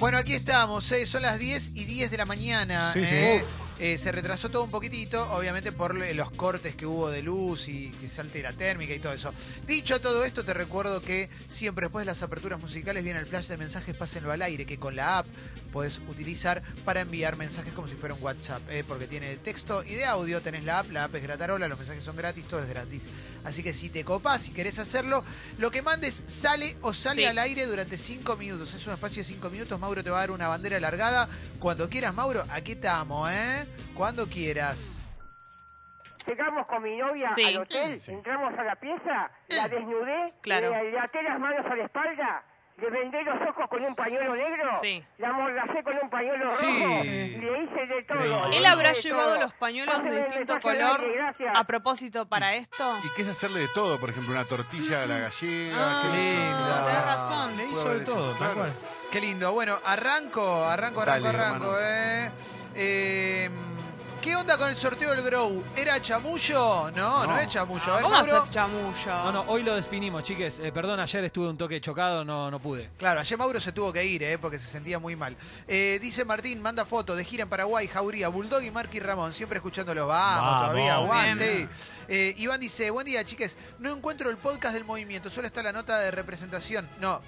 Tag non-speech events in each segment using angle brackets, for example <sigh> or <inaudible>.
Bueno, aquí estamos, eh, son las 10 y 10 de la mañana. Sí, sí. eh. Eh, se retrasó todo un poquitito, obviamente por los cortes que hubo de luz y que salte la térmica y todo eso. Dicho todo esto, te recuerdo que siempre después de las aperturas musicales viene el flash de mensajes Pásenlo al aire, que con la app puedes utilizar para enviar mensajes como si fuera un WhatsApp, eh, porque tiene de texto y de audio, tenés la app, la app es gratarola, los mensajes son gratis, todo es gratis. Así que si te copás, si querés hacerlo, lo que mandes sale o sale Sí. al aire durante 5 minutos. Es un espacio de 5 minutos. Mauro te va a dar una bandera alargada. Cuando quieras, Mauro, aquí estamos, ¿eh? Cuando quieras. Llegamos con mi novia Sí. al hotel, Sí. entramos a la pieza, la desnudé, Claro. le, le até las manos a la espalda, le vendé los ojos con un pañuelo negro, Sí. la amordacé con un pañuelo Sí. rojo, le hice de todo. Increíble. ¿Él habrá llevado todo. los pañulos de distinto color a propósito para esto? ¿Y qué es hacerle de todo? Por ejemplo, una tortilla a la gallega. Ah, qué linda. tenés razón. Le hizo de todo, tal claro. cual. Qué lindo. Bueno, arranco, arranco, arranco, Dale, arranco, hermano. ¿eh? Eh, ¿Qué onda con el sorteo del Grow? ¿Era chamullo? No, no, No. es chamullo. A ver, ¿Cómo Mauro. hacer chamullo? No, no, hoy lo definimos, chiques. Eh, perdón, ayer estuve un toque chocado, no, no pude. Claro, ayer Mauro se tuvo que ir, ¿eh? porque se sentía muy mal. Eh, dice Martín, manda foto de gira en Paraguay, Jauría, Bulldog y Marky Ramón, siempre escuchándolos. Vamos, Vamos. todavía, aguante. Eh, Iván dice, buen día, chiques. No encuentro el podcast del movimiento, solo está la nota de representación. No,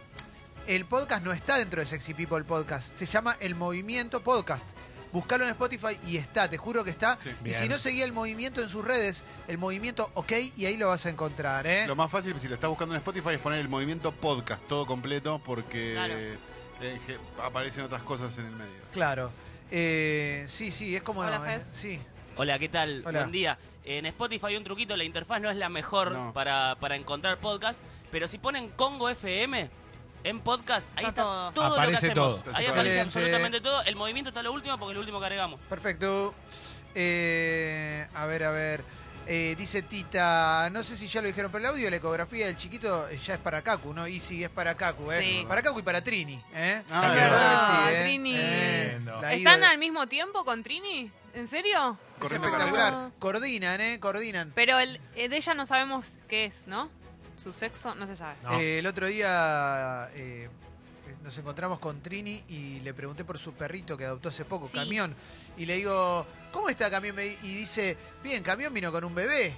el podcast no está dentro de Sexy People Podcast. Se llama El Movimiento Podcast. Buscalo en Spotify y está, te juro que está. Sí. y Bien. si no seguía el movimiento en sus redes, el movimiento OK, y ahí lo vas a encontrar, ¿eh? Lo más fácil, si lo estás buscando en Spotify, es poner el movimiento podcast, todo completo, porque Claro. eh, je- aparecen otras cosas en el medio. Claro. Eh, sí, sí, es como. Hola, eh, Fez. sí. Hola, ¿qué tal? Hola. Buen día. En Spotify hay un truquito, la interfaz no es la mejor No. para, para encontrar podcast, pero si ponen Congo FM en podcast, ahí Está está, todo. todo, lo que Aparece hacemos. todo. Ahí Excelente. aparece absolutamente todo. El movimiento está lo último porque es lo último que agregamos. Perfecto. Eh, a ver, a ver. Eh, dice Tita, no sé si ya lo dijeron, pero el audio de la ecografía del chiquito eh, ya es para Kaku, ¿no? Y sí, es para Kaku, ¿eh? Sí. Para Kaku y para Trini, ¿eh? Ah, La es verdad verdad, que sí, ¿eh? Trini. Eh, la ¿Están ídola. al mismo tiempo con Trini? ¿En serio? Es Corriendo espectacular. Coordinan, ¿eh? Coordinan. Pero el, eh, de ella no sabemos qué es, ¿no? Su sexo no se sabe. No. Eh, el otro día eh, nos encontramos con Trini y le pregunté por su perrito que adoptó hace poco, Sí. Camión. Y le digo, ¿cómo está Camión? Y dice, bien, Camión vino con un bebé.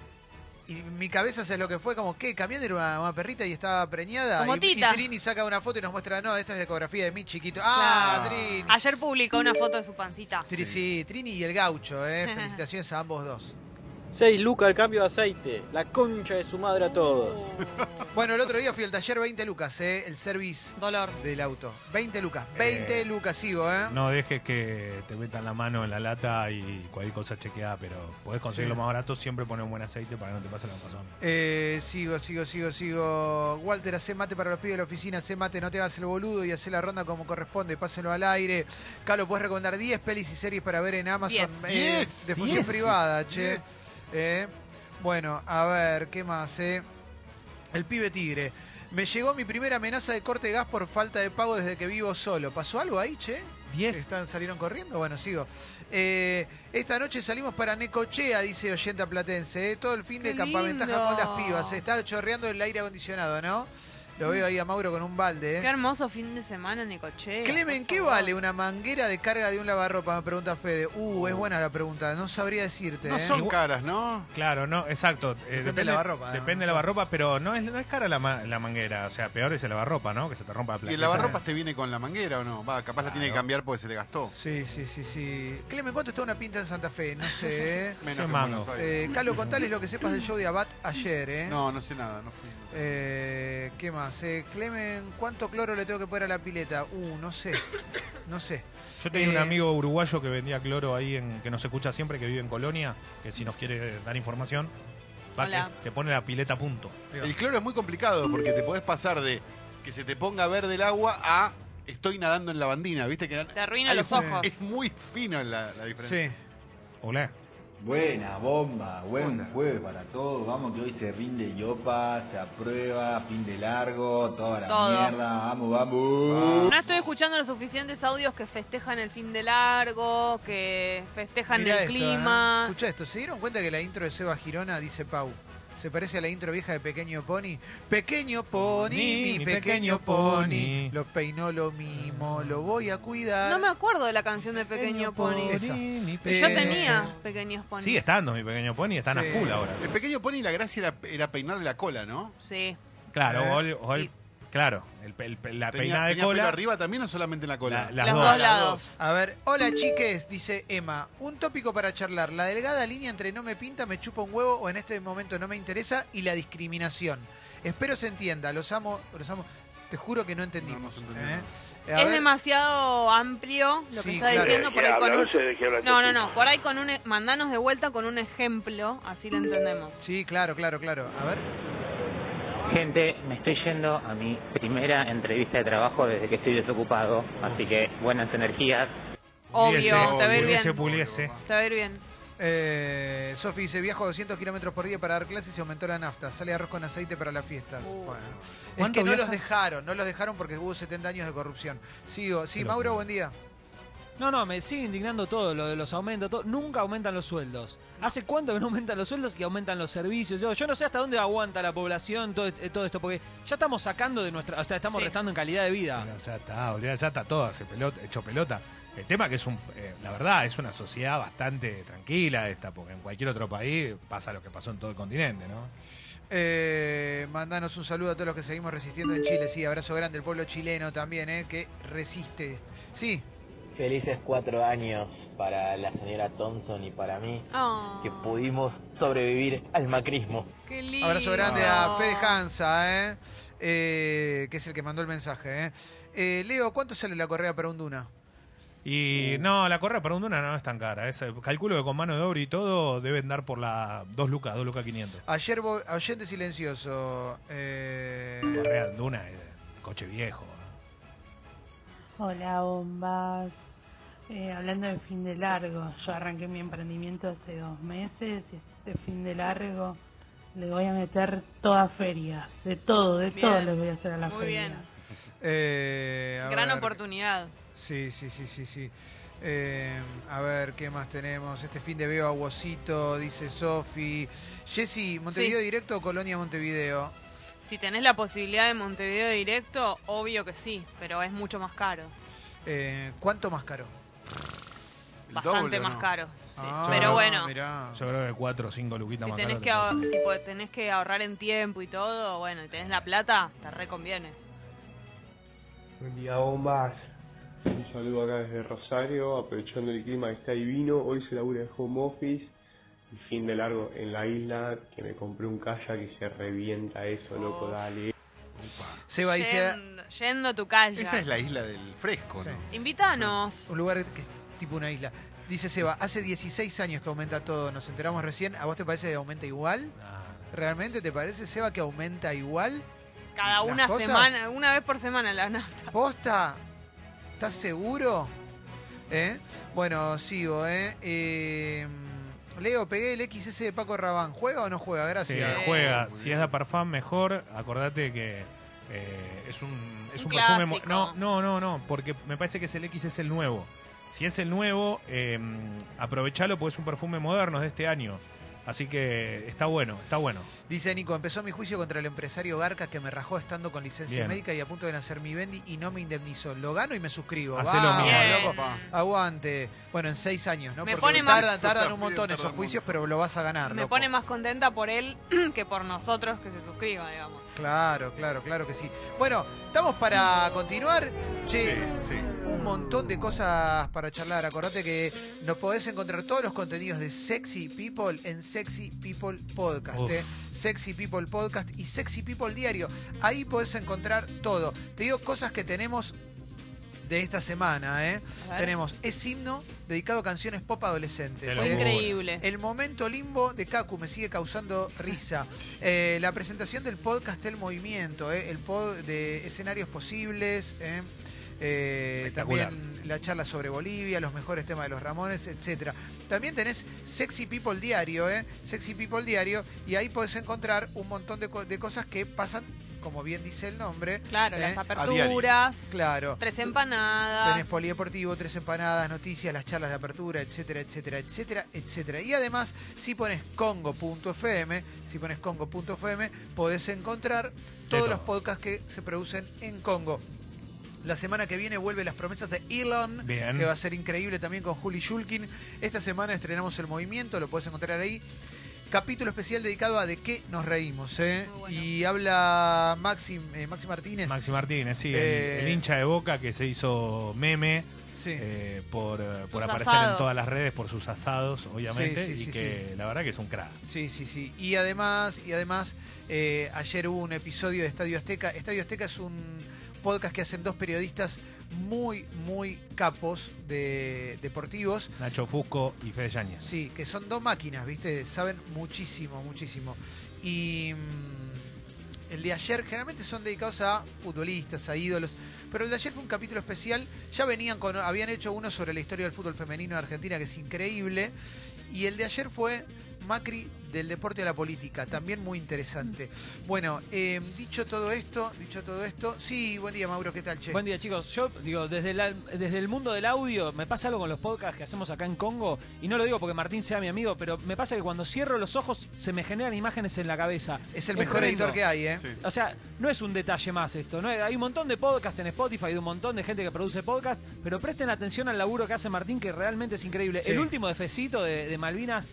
Y mi cabeza es lo que fue, como, ¿qué? Camión era una, una perrita y estaba preñada. Como y, Tita. y Trini saca una foto y nos muestra, no, esta es la ecografía de mi chiquito. ¡Ah, Claro. Trini! Ayer publicó una foto de su pancita. Tri- sí, Trini y el gaucho, ¿eh? <laughs> Felicitaciones a ambos dos. 6 lucas el cambio de aceite. La concha de su madre a todos. <laughs> Bueno, el otro día fui al taller 20 lucas, ¿eh? El service Dolor. del auto. 20 lucas. 20 Eh, lucas sigo, ¿eh? No dejes que te metan la mano en la lata y cualquier cosa chequeada, pero podés conseguirlo Sí. más barato, siempre poner un buen aceite para que no te pase lo que pasó a mí. Eh, sigo, sigo, sigo, sigo. Walter, hace mate para los pibes de la oficina, hace mate, no te hagas el boludo y hace la ronda como corresponde, pásenlo al aire. Carlos, puedes recomendar 10 pelis y series para ver en Amazon Diez. eh, Diez. de función Diez. privada, che. Diez. Eh, bueno, a ver, ¿qué más? Eh? El pibe tigre. Me llegó mi primera amenaza de corte de gas por falta de pago desde que vivo solo. ¿Pasó algo ahí, che? 10. ¿Están, ¿Salieron corriendo? Bueno, sigo. Eh, esta noche salimos para Necochea, dice Oyenta Platense. eh. Todo el fin de campamentaja lindo. con las pibas. Se está chorreando el aire acondicionado, ¿no? Lo veo ahí a Mauro con un balde. Qué ¿eh? hermoso fin de semana en Necochea. Clemen, ¿qué vale una manguera de carga de un lavarropa? Me pregunta Fede. Uh, es buena la pregunta. No sabría decirte. No ¿eh? son caras, ¿no? Claro, no, exacto. Eh, Depende del lavarropa, ¿no? Depende del lavarropa, pero no es, no es cara la, ma- la manguera. O sea, peor es el lavarropa, ¿no? Que se te rompa la ¿Y placa. el lavarropas te viene con la manguera o no? Va, capaz la tiene que cambiar porque se le gastó. Sí, sí, sí, sí. Clemen, ¿cuánto está una pinta en Santa Fe? No sé. <laughs> Menos Cien que Aires. Eh, Calo, contales lo que sepas del show de Abad ayer, ¿eh? No, no sé nada, no fui. Eh, ¿Qué más? Eh, Clemen, ¿cuánto cloro le tengo que poner a la pileta? Uh, no sé. No sé. Yo tenía un Eh, amigo uruguayo que vendía cloro ahí, en, que nos escucha siempre, que vive en Colonia, que si nos quiere dar información, va, que es- te pone la pileta a punto. El cloro es muy complicado porque te podés pasar de que se te ponga verde el agua a estoy nadando en lavandina, ¿viste? Que Te arruina los es- ojos. Es muy fino la, la diferencia. Sí. Hola. Buena bomba, buen jueves para todos. Vamos que hoy se rinde Yopa, se aprueba, fin de largo, toda la Todo. mierda. Vamos, vamos. No estoy escuchando los suficientes audios que festejan el fin de largo, que festejan Mirá el esto, clima. ¿eh? Escucha esto. ¿Se dieron cuenta que la intro de Seba Girona dice Pau? Se parece a la intro vieja de Pequeño Pony. Pequeño Pony, Ni, mi mi pequeño pequeño pony. pony. Lo peinó lo mismo, lo voy a cuidar. No me acuerdo de la canción de Pequeño Pony. Esa. Mi Yo tenía pequeños ponis. Sigue estando mi pequeño pony, están Sí. a full ahora. El pequeño pony, la gracia era, era peinarle la cola, ¿no? Sí. Claro, Eh, o y- claro, el, el- la Tenía, peinada de tenía pelo cola. arriba también o solamente en la cola? La- las Los dos. dos lados. A ver, hola chiques, dice Emma. Un tópico para charlar. La delgada línea entre no me pinta, me chupa un huevo o en este momento no me interesa y la discriminación. Espero se entienda. Los amo, los amo. Te juro que no entendimos. No. ¿eh? A Es ver, demasiado amplio lo que está claro. diciendo por ahí con un... No, no, no. Por ahí con un... e- Mandanos de vuelta con un ejemplo, así lo entendemos. Sí, claro, claro, claro. A ver. Gente, me estoy yendo a mi primera entrevista de trabajo desde que estoy desocupado, así que buenas energías. Puliese, Obvio, te va a ir puliese, bien. puliese. Te va a ir bien. Eh, Sofi dice, viajo 200 kilómetros por día para dar clases y aumentó la nafta. Sale arroz con aceite para las fiestas. Uh. Bueno. Es ¿Cuánto que no viaja? los dejaron, no los dejaron porque hubo 70 años de corrupción. Sigo. Sí, Mauro, buen día. No, no, me sigue indignando todo lo de los aumentos. todo. Nunca aumentan los sueldos. ¿Hace cuánto que no aumentan los sueldos y aumentan los servicios? Yo, yo no sé hasta dónde aguanta la población todo, eh, todo esto, porque ya estamos sacando de nuestra. O sea, estamos Sí. restando en calidad de vida. Bueno, ya está, olvidá, ya está todo hace pelota, hecho pelota. El tema que es un, eh, la verdad, es una sociedad bastante tranquila esta, porque en cualquier otro país pasa lo que pasó en todo el continente, ¿no? Eh, mandanos un saludo a todos los que seguimos resistiendo en Chile. Sí, abrazo grande al pueblo chileno también, eh, que resiste. Sí, Felices cuatro años para la señora Thompson y para mí, Oh, que pudimos sobrevivir al macrismo. qué lindo. abrazo grande a Fede Hansa, eh, eh, que es el que mandó el mensaje. Eh. Eh, Leo, ¿cuánto sale la correa para un duna? Y no, la correa para un duna no es tan cara. Es, calculo que con mano de obra y todo deben dar por la 2 lucas, 2 lucas 500. Ayer, bo- oyente silencioso. eh, Correa de duna es coche viejo. Hola bombas, Eh, hablando de fin de largo, yo arranqué mi emprendimiento hace dos meses y este fin de largo le voy a meter toda feria, de todo, de Bien. todo les voy a hacer a la Muy feria. bien. eh, a Gran ver. oportunidad. Sí, sí, sí, sí, sí. Eh, a ver, ¿qué más tenemos? Este fin de veo a Wosito, dice Sofi. Jessy, ¿Montevideo Sí. directo o Colonia Montevideo? Si tenés la posibilidad de Montevideo directo, obvio que sí, pero es mucho más caro. Eh, ¿Cuánto más caro? ¿El Bastante doble más no? caro. sí. Ah, pero bueno, mirá. Yo creo que 4 o 5 luquitas si más tenés, caro que, te si tenés que ahorrar en tiempo y todo, bueno, y tenés la plata, te reconviene. Buen día, bombas. Un saludo acá desde Rosario, aprovechando el clima que está divino. Hoy se labura de home office y fin de largo en la isla, que me compré un kayak y se revienta eso, loco, dale. Seba dice, Yendo, yendo a tu calle. Esa es la isla del fresco, Sí. ¿no? Invítanos. un lugar que es tipo una isla. Dice Seba, hace 16 años que aumenta todo, nos enteramos recién. ¿A vos te parece que aumenta igual? ¿Realmente te parece, Seba, que aumenta igual? Cada Las una cosas- semana, una vez por semana la nafta. ¿Posta? ¿Estás seguro? ¿Eh? Bueno, sigo, ¿eh? Eh, Leo, pegué el XS de Paco Rabán. ¿Juega o no juega? Sí, Gracias. juega. Muy Si bien. es de Parfum, mejor. Acordate que eh, es un, es Un un, perfume. No, no, no, no, porque me parece que es el X es el nuevo. Si es el nuevo, eh, aprovechalo porque es un perfume moderno de este año. Así que está bueno, está bueno. Dice Nico, empezó mi juicio contra el empresario Garca que me rajó estando con licencia Bien. médica y a punto de nacer mi Bendy y no me indemnizó. Lo gano y me suscribo. Hacelo Vamos, bien. loco. Pa. Aguante. Bueno, en seis años, ¿no? Me Porque pone más- tardan, tardan un montón esos juicios, pero lo vas a ganar. Me loco. pone más contenta por él <clears throat> que por nosotros que se suscriba, digamos. Claro, claro, claro que sí. Bueno, estamos para continuar. Che, Sí, sí. Un montón de cosas para charlar. Acordate que nos podés encontrar todos los contenidos de Sexy People en Sexy People Podcast. ¿eh? Sexy People Podcast y Sexy People Diario. Ahí podés encontrar todo. Te digo cosas que tenemos de esta semana. ¿eh? Tenemos Es Himno, dedicado a canciones pop adolescentes. ¿eh? increíble. El momento limbo de Kaku me sigue causando risa. <laughs> Eh, la presentación del podcast El Movimiento, eh, el pod de escenarios posibles. Eh, también la charla sobre Bolivia, los mejores temas de los Ramones, etcétera. También tenés Sexy People Diario, eh, Sexy People Diario, y ahí podés encontrar un montón de, co- de cosas que pasan como bien dice el nombre. Claro, ¿eh? las aperturas, Claro. tres empanadas. Tenés polideportivo, tres empanadas, noticias, las charlas de apertura, etcétera, etcétera, etcétera, etcétera. Y además, si pones congo.fm, si pones congo.fm, podés encontrar todos todo. los podcasts que se producen en Congo. La semana que viene vuelve Las promesas de Elon, Bien. que va a ser increíble también con Juli Shulkin. Esta semana estrenamos El Movimiento, lo puedes encontrar ahí. Capítulo especial dedicado a de qué nos reímos, ¿eh? Bueno. Y habla Maxi, eh, Maxi Martínez. Maxi Martínez, sí, el- Eh, el, hincha de Boca que se hizo meme Sí. eh, por, aparecer en todas las redes por sus asados, obviamente, Sí, sí, y sí, que la verdad que es un crack. Sí, sí, sí. Y además, y además eh, ayer hubo un episodio de Estadio Azteca. Estadio Azteca es un podcast que hacen dos periodistas muy, muy capos de deportivos. Nacho Fusco y Fede Yáñez. Sí, que son dos máquinas, ¿viste? Saben muchísimo, muchísimo. Y mm, el de ayer generalmente son dedicados a futbolistas, a ídolos. Pero el de ayer fue un capítulo especial. Ya venían con, habían hecho uno sobre la historia del fútbol femenino de Argentina, que es increíble. Y el de ayer fue Macri del deporte a la política, también muy interesante. Bueno, eh, dicho todo esto, dicho todo esto, sí, buen día Mauro, ¿qué tal, che? Buen día, chicos. Yo digo, desde, la- desde el mundo del audio, me pasa algo con los podcasts que hacemos acá en Congo, y no lo digo porque Martín sea mi amigo, pero me pasa que cuando cierro los ojos se me generan imágenes en la cabeza. es el mejor editor que hay, ¿eh? Sí. O sea, no es un detalle más esto. ¿no? Hay un montón de podcasts en Spotify, de un montón de gente que produce podcast, pero presten atención al laburo que hace Martín, que realmente es increíble. Sí. El último de Fecito de, de Malvinas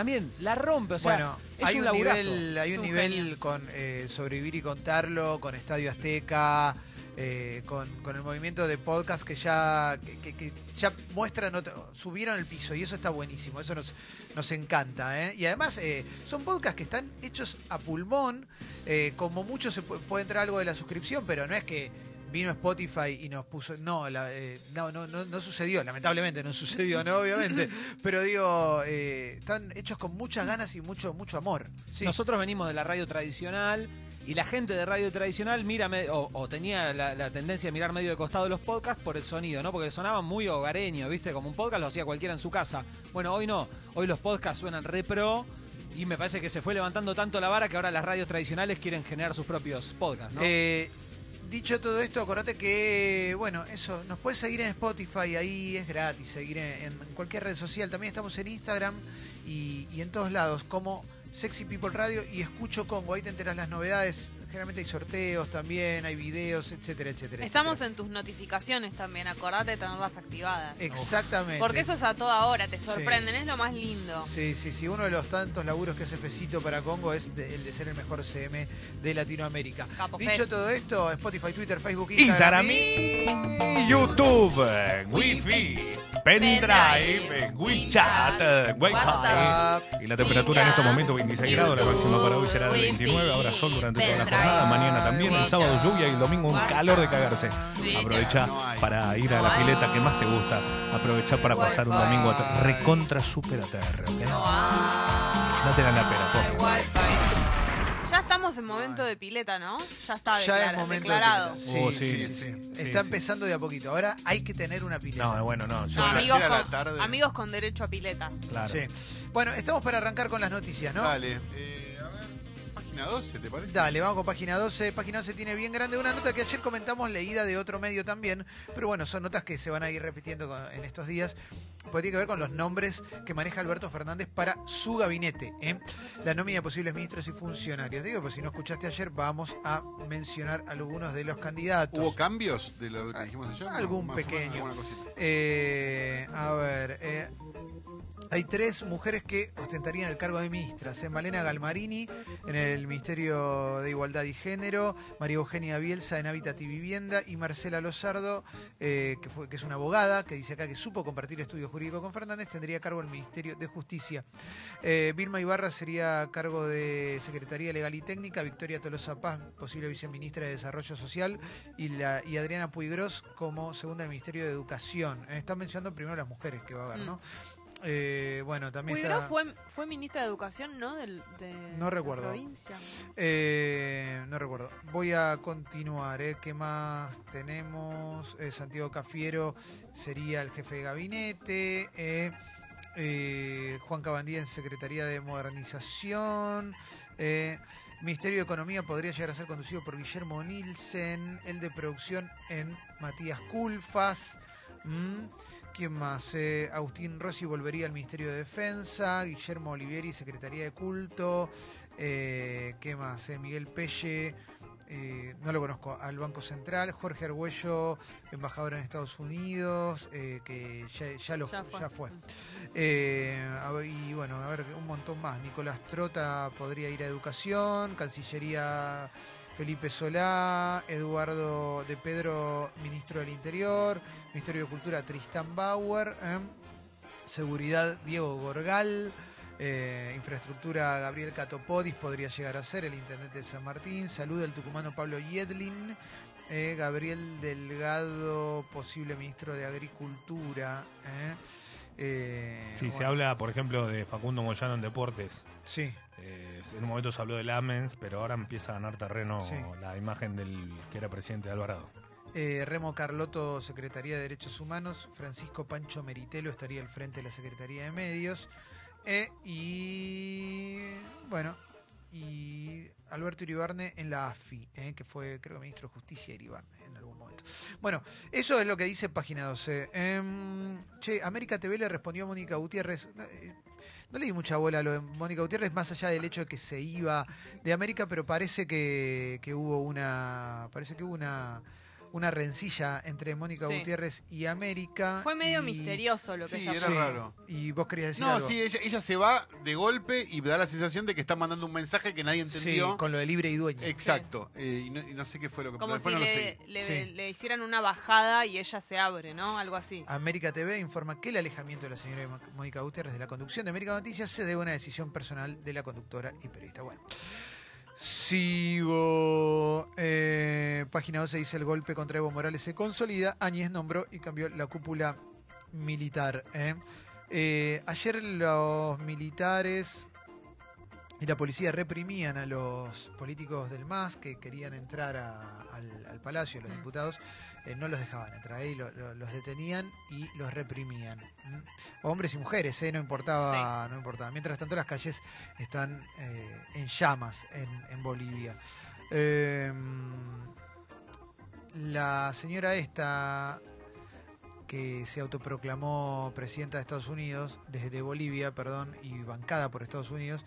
también la rompe. O sea, bueno, es hay un, nivel, hay un Un nivel genio. con eh, sobrevivir y contarlo, con Estadio Azteca, eh, con, con el movimiento de podcast que ya que, que- que ya muestran otro- subieron el piso y eso está buenísimo, eso nos, nos encanta, ¿eh? Y además eh, son podcasts que están hechos a pulmón, eh, como mucho se pu- puede entrar algo de la suscripción, pero no es que vino Spotify y nos puso. No, la- eh, no, no, no, no sucedió, lamentablemente no <laughs> sucedió, ¿no? Obviamente. Pero digo, eh, están hechos con muchas ganas y mucho, mucho amor. Sí. Nosotros venimos de la radio tradicional y la gente de radio tradicional mira o, o tenía la, la tendencia de mirar medio de costado los podcasts por el sonido, ¿no? Porque sonaban muy hogareños, ¿viste? Como un podcast lo hacía cualquiera en su casa. Bueno, hoy no. Hoy los podcasts suenan re pro y me parece que se fue levantando tanto la vara que ahora las radios tradicionales quieren generar sus propios podcasts, ¿no? Eh, dicho todo esto, acordate que, bueno, eso, nos puedes seguir en Spotify, ahí es gratis, seguir en, cualquier red social. También estamos en Instagram y, y en todos lados, como Sexy People Radio y Escucho Congo. Ahí te enteras las novedades. Generalmente hay sorteos también, hay videos, etcétera, etcétera. Estamos etcétera. en tus notificaciones también, acordate de tenerlas activadas. Exactamente. Porque eso es a toda hora, te sorprenden, es lo más lindo. Sí, sí, sí. Uno de los tantos laburos que hace Fecito para Congo es de- el de ser el mejor CM de Latinoamérica. Capo Dicho Fez. todo esto, Spotify, Twitter, Facebook, Instagram. Instagram, y YouTube, Wi-Fi, pendrive, en WeChat, en Wi-Fi. WhatsApp. Y la temperatura en estos momentos 26 grados, la máxima para hoy será de 29, ahora sol durante toda la jornada, mañana también, el sábado lluvia y el domingo un calor de cagarse. Aprovecha para ir a la pileta que más te gusta, aprovecha para pasar un domingo recontra super ATR, ¿ok? No te dan la pena, por Ya estamos en momento de pileta, ¿no? Ya está Ya declara- es momento de declarado. pileta. Sí, Oh, sí, sí, sí, sí, sí. sí, Está sí. empezando de a poquito. Ahora hay que tener una pileta. No, bueno, no, yo No, amigos, ayer a la con, tarde. amigos con derecho a pileta. claro. Sí. Bueno, estamos para arrancar con las noticias, ¿no? Dale. Eh, página 12, ¿te parece? Dale, vamos con página 12. Página 12 tiene bien grande una nota que ayer comentamos, leída de otro medio también. Pero bueno, son notas que se van a ir repitiendo en estos días. Porque tiene que ver con los nombres que maneja Alberto Fernández para su gabinete. ¿eh? La nómina de posibles ministros y funcionarios. Digo, pues si no escuchaste ayer, vamos a mencionar algunos de los candidatos. ¿Hubo cambios de lo que dijimos ayer? Algún menos, pequeño. cosita. Eh, a ver, eh, hay tres mujeres que ostentarían el cargo de ministras. ¿eh? Malena Galmarini en el Ministerio de Igualdad y Género, María Eugenia Bielsa en Hábitat y Vivienda y Marcela Lozardo, eh, que, fue, que es una abogada, que dice acá que supo compartir estudio jurídico con Fernández, tendría cargo el Ministerio de Justicia. Eh, Vilma Ibarra sería cargo de Secretaría Legal y Técnica, Victoria Tolosa Paz, posible viceministra de Desarrollo Social, y, la, y Adriana Puigros como segunda del Ministerio de Educación. Eh, están mencionando primero las mujeres que va a haber, ¿no? Eh, bueno, también está... fue, fue ministra de Educación, ¿no? Del, de No la recuerdo. provincia. Eh, no recuerdo. Voy a continuar. ¿eh? ¿Qué más tenemos? Eh, Santiago Cafiero sería el jefe de gabinete. eh, Juan Cabandía en Secretaría de Modernización. Ministerio de Economía podría llegar a ser conducido por Guillermo Nielsen. El de producción en Matías Culfas. Mm. ¿Quién más? Eh, Agustín Rossi volvería al Ministerio de Defensa. Guillermo Olivieri, Secretaría de Culto. Eh, ¿Qué más? Eh, Miguel Pelle. no lo conozco, al Banco Central, Jorge Argüello, embajador en Estados Unidos, que ya, ya lo, Ya fue. ya fue. Y bueno, a ver, un montón más. Nicolás Trota podría ir a Educación, Cancillería Felipe Solá, Eduardo de Pedro, Ministro del Interior, Ministerio de Cultura Tristán Bauer, ¿eh? Seguridad Diego Gorgal, eh, Infraestructura Gabriel Catopodis podría llegar a ser el Intendente de San Martín, Salud del tucumano Pablo Yedlin, eh, Gabriel Delgado, posible Ministro de Agricultura. Sí, se habla, por ejemplo, de Facundo Moyano en deportes. Sí. Eh, en un momento se habló del Amens, pero ahora empieza a ganar terreno Sí. la imagen del que era presidente de Alvarado. Eh, Remo Carlotto, Secretaría de Derechos Humanos. Francisco Pancho Meritelo estaría al frente de la Secretaría de Medios. Eh, y bueno, y Alberto Iribarne en la AFI, eh, que fue, creo, ministro de Justicia de Iribarne en algún momento. Bueno, eso es lo que dice página 12. Em, che, América TV le respondió a Mónica Gutiérrez. No le di mucha bola a lo de Mónica Gutiérrez, más allá del hecho de que se iba de América, pero parece que, que hubo una. Parece que hubo una. Una rencilla entre Mónica Sí. Gutiérrez y América. Fue medio y- misterioso lo que Sí, ella era fue. raro. Y vos querías decir No, algo. sí, ella, ella se va de golpe y da la sensación de que está mandando un mensaje que nadie Sí, entendió. con lo de libre y dueño. Exacto. Eh, y, no, y no sé qué fue lo que Como después si no lo le, le- Sí. le hicieran una bajada y ella se abre, ¿no? Algo así. América TV informa que el alejamiento de la señora Mónica Gutiérrez de la conducción de América Noticias se debe a una decisión personal de la conductora y periodista. Bueno. Sigo. Eh, página 12 dice el golpe contra Evo Morales se consolida. Áñez nombró y cambió la cúpula militar. ¿eh? Eh, ayer los militares y la policía reprimían a los políticos del MAS que querían entrar a- al, al Palacio, los diputados, eh, no los dejaban entrar ahí, lo- lo- los detenían y los reprimían. Hombres y mujeres, ¿eh? no, importaba, no importaba. Mientras tanto las calles están eh, en llamas en, en Bolivia. Eh, la señora esta que se autoproclamó presidenta de Estados Unidos, desde Bolivia, perdón, y bancada por Estados Unidos,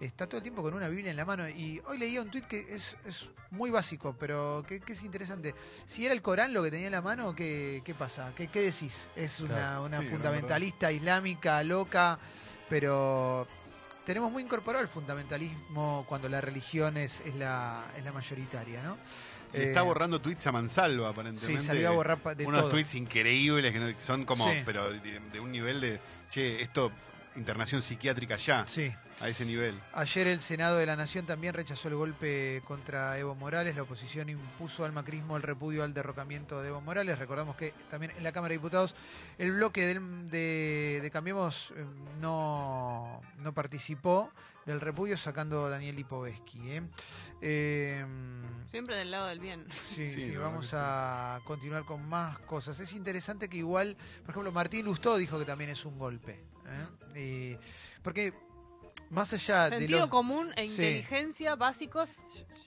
está todo el tiempo con una Biblia en la mano. Y hoy leía un tuit que es, es muy básico, pero que, que es interesante. Si era el Corán lo que tenía en la mano, ¿qué, qué pasa? ¿Qué, qué decís? Es una, Claro. una Sí, la fundamentalista islámica, loca, pero tenemos muy incorporado el fundamentalismo cuando la religión es, es, la, es la mayoritaria, ¿no? Le Eh, está borrando tweets a mansalva, aparentemente. Sí, salió a borrar de Unos todo. tweets increíbles que, son como, Sí. pero de, de un nivel de, che, esto, internación psiquiátrica ya, Sí. A ese nivel. Ayer el Senado de la Nación también rechazó el golpe contra Evo Morales. La oposición impuso al macrismo el repudio al derrocamiento de Evo Morales. Recordamos que también en la Cámara de Diputados el bloque del- de, de Cambiemos eh, no, no participó del repudio sacando a Daniel Lipovetsky. ¿eh? Eh, Siempre del lado del bien. Sí, Sí, vamos a continuar con más cosas. Es interesante que igual, por ejemplo, Martín Lustó dijo que también es un golpe. ¿eh? Eh, porque más allá de Sentido los... común e Sí. inteligencia básicos,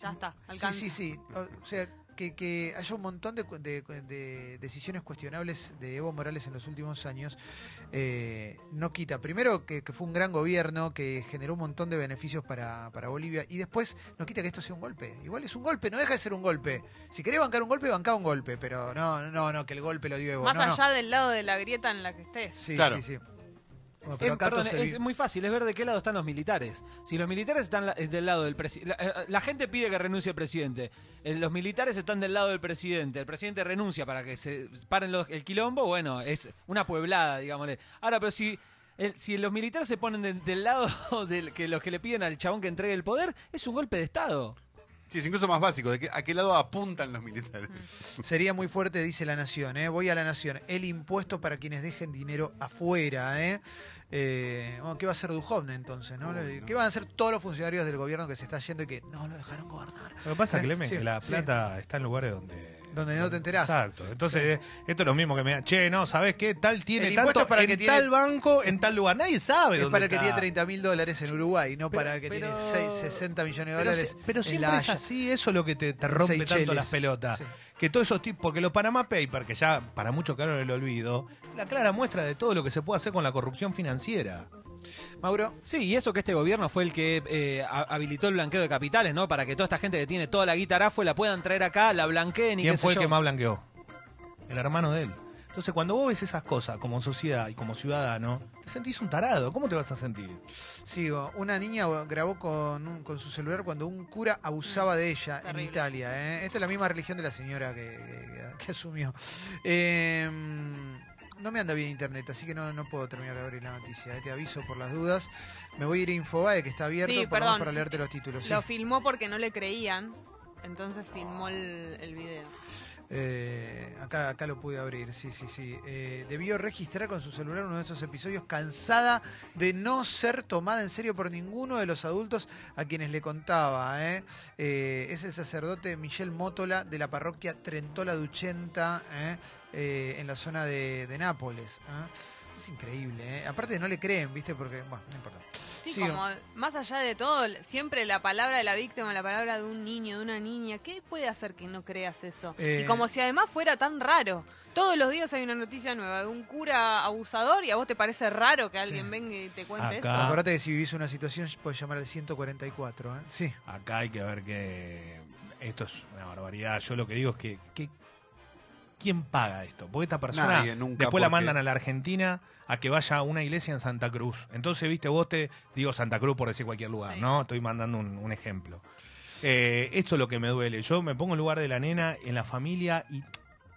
ya está, alcanza. Sí, sí, sí. O sea, que, que haya un montón de, de- de decisiones cuestionables de Evo Morales en los últimos años, eh, no quita. Primero, que, que fue un gran gobierno que generó un montón de beneficios para, para Bolivia, y después no quita que esto sea un golpe. Igual es un golpe, no deja de ser un golpe. Si querés bancar un golpe, bancá un golpe, pero no, no, no, que el golpe lo dio Evo. Más no, no. allá del lado de la grieta en la que estés. Sí, Claro. sí, sí. Bueno, pero Eh, acá perdón, se es muy fácil, es ver de qué lado están los militares. Si los militares están la- del lado del presidente... La, eh, la gente pide que renuncie el presidente. Eh, los militares están del lado del presidente. El presidente renuncia para que se paren los- el quilombo. Bueno, es una pueblada, digámosle. Ahora, pero si... el- si los militares se ponen de- del lado <laughs> del que los que le piden al chabón que entregue el poder, es un golpe de Estado. Sí, es incluso más básico, de que, a qué lado apuntan los militares. Sería muy fuerte, dice la Nación. ¿eh? Voy a la Nación. El impuesto para quienes dejen dinero afuera. ¿eh? Eh, bueno, ¿Qué va a hacer Duhovne entonces? ¿no? Uy, no. ¿Qué van a hacer todos los funcionarios del gobierno que se está yendo y que no lo dejaron gobernar? Lo que pasa, Clemen, sí, que la sí. plata está en lugares donde Donde no te enterás. Exacto. Entonces, esto es lo mismo que me da, che, no, ¿sabes qué? Tal tiene El impuesto tanto es para el en que tiene- tal banco, en tal lugar. Nadie sabe Es dónde para el que está. tiene 30 mil dólares en Uruguay, no Pero- para el que pero- tiene seis- 60 millones de Pero, dólares. si- pero en siempre La es Haya. así, eso es lo que te, te rompe Seychelles. tanto las pelotas. Sí. Que todos esos tipos, porque los Panama Papers, que ya para muchos quedaron en el olvido, la clara muestra de todo lo que se puede hacer con la corrupción financiera. Mauro. Sí, y eso que este gobierno fue el que eh, ha- habilitó el blanqueo de capitales, ¿no? Para que toda esta gente que tiene toda la guitarra fue la puedan traer acá, la blanqueen y ¿Quién qué sé fue el yo. que más blanqueó? El hermano de él. Entonces, cuando vos ves esas cosas como sociedad y como ciudadano, te sentís un tarado. ¿Cómo te vas a sentir? Sigo. Una niña grabó con, un- con su celular cuando un cura abusaba de ella en Italia. ¿eh? Esta es la misma religión de la señora que, que- que asumió. Eh, no me anda bien internet, así que no, no puedo terminar de abrir la noticia. ¿eh? Te aviso por las dudas. Me voy a ir a Infobae, que está abierto, Sí, por perdón. para leerte los títulos. sí. Lo filmó porque no le creían, entonces filmó el, el video. Eh, acá, acá lo pude abrir, sí, sí, sí. Eh, debió registrar con su celular uno de esos episodios cansada de no ser tomada en serio por ninguno de los adultos a quienes le contaba. ¿eh? Eh, es el sacerdote Michel Mótola de la parroquia Trentola Duchenta ¿eh? Eh, en la zona de Nápoles. ¿Eh? Increíble, ¿eh? aparte no le creen, ¿viste? Porque, bueno, no importa. Sí, Sigo. como más allá de todo, siempre la palabra de la víctima, la palabra de un niño, de una niña, ¿qué puede hacer que no creas eso? Eh. Y como si además fuera tan raro. Todos los días hay una noticia nueva de un cura abusador y a vos te parece raro que alguien venga y te cuente eso. Acordate que si vivís una situación puedes llamar al 144, ¿eh? Sí. Acá hay que ver que esto es una barbaridad. Yo lo que digo es que, que- ¿quién paga esto? Porque esta persona Nadie, nunca, después la porque- mandan a la Argentina a que vaya a una iglesia en Santa Cruz. Entonces, viste, vos te digo Santa Cruz por decir cualquier lugar, Sí. ¿no? Estoy mandando un, un ejemplo. Eh, esto es lo que me duele. Yo me pongo en lugar de la nena, en la familia y,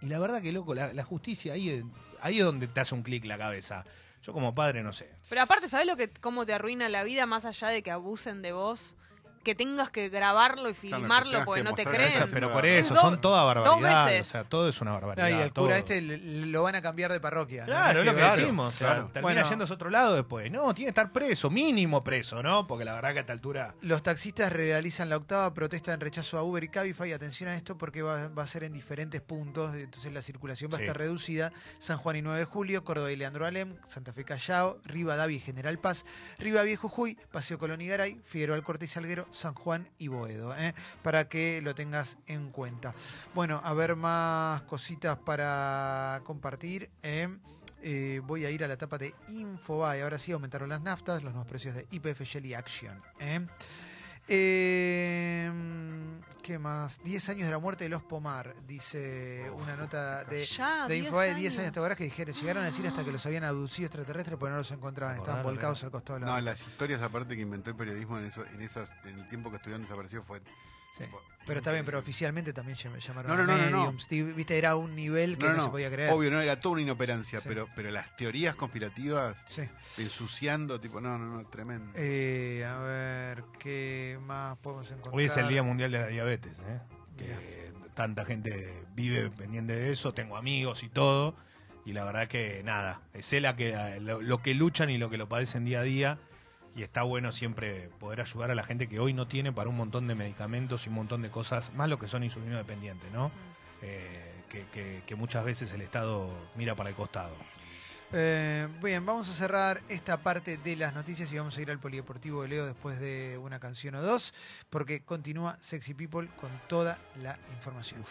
y la verdad que loco, la, la justicia ahí, es- ahí es donde te hace un clic la cabeza. Yo como padre no sé. Pero aparte, ¿sabes lo que cómo te arruina la vida más allá de que abusen de vos? Que tengas que grabarlo y filmarlo porque que no te creen. eso, Pero por eso, son dos barbaridades. veces. O sea, todo es una No, barbaridad. y el todo. cura este lo van a cambiar de parroquia. ¿no? Claro, es No lo que claro, decimos. o sea, claro. termina Bueno, yéndose a otro lado después. No, tiene que estar preso, mínimo preso, ¿no? Porque la verdad que a esta altura. Los taxistas realizan la octava protesta en rechazo a Uber y Cabify. Atención a esto porque va, va a ser en diferentes puntos, entonces la circulación va a Sí. estar reducida. San Juan y 9 de Julio, Córdoba y Leandro Alem, Santa Fe Callao, Rivadavia y General Paz, Rivadavia y Jujuy, Paseo Colón y Garay, Figueroa Alcorte y Salguero, San Juan y Boedo. ¿eh? Para que lo tengas en cuenta. Bueno, a ver más cositas para compartir. ¿eh? Eh, voy a ir a la etapa de Infobae. Ahora sí aumentaron las naftas, los nuevos precios de IPF Shell Action. ¿eh? Eh, ¿Qué más? 10 años de la muerte de los Pomar, dice una nota de, Ya, de 10 Infobae. 10 años. ¿te acordás que dijeron, llegaron a decir hasta que los habían abducido extraterrestres porque no los encontraban? Estaban volcados al costado de la No, las historias aparte que inventó el periodismo en eso, en esas, en el tiempo que estuvieron desaparecidos fue. Sí. Pero está bien, pero oficialmente también llam- llamaron No, no, a no, no, no. mediums. Ti- Viste, era un nivel que no, se podía creer. Obvio, no era toda una inoperancia, Sí. pero, pero las teorías conspirativas Sí. ensuciando, tipo, no, no, no, tremendo. Eh, a ver, ¿qué más podemos encontrar? Hoy es el Día Mundial de la Diabetes, ¿eh? Que tanta gente vive pendiente de eso, tengo amigos y todo. Y la verdad que nada, sé la que, lo, lo que luchan y lo que lo padecen día a día. Y está bueno siempre poder ayudar a la gente que hoy no tiene para un montón de medicamentos y un montón de cosas, más lo que son insulino dependientes, ¿no? Eh, que, que- que muchas veces el Estado mira para el costado. Eh, bien, vamos a cerrar esta parte de las noticias y vamos a ir al Polideportivo de Leo después de una canción o dos, porque continúa Sexy People con toda la información.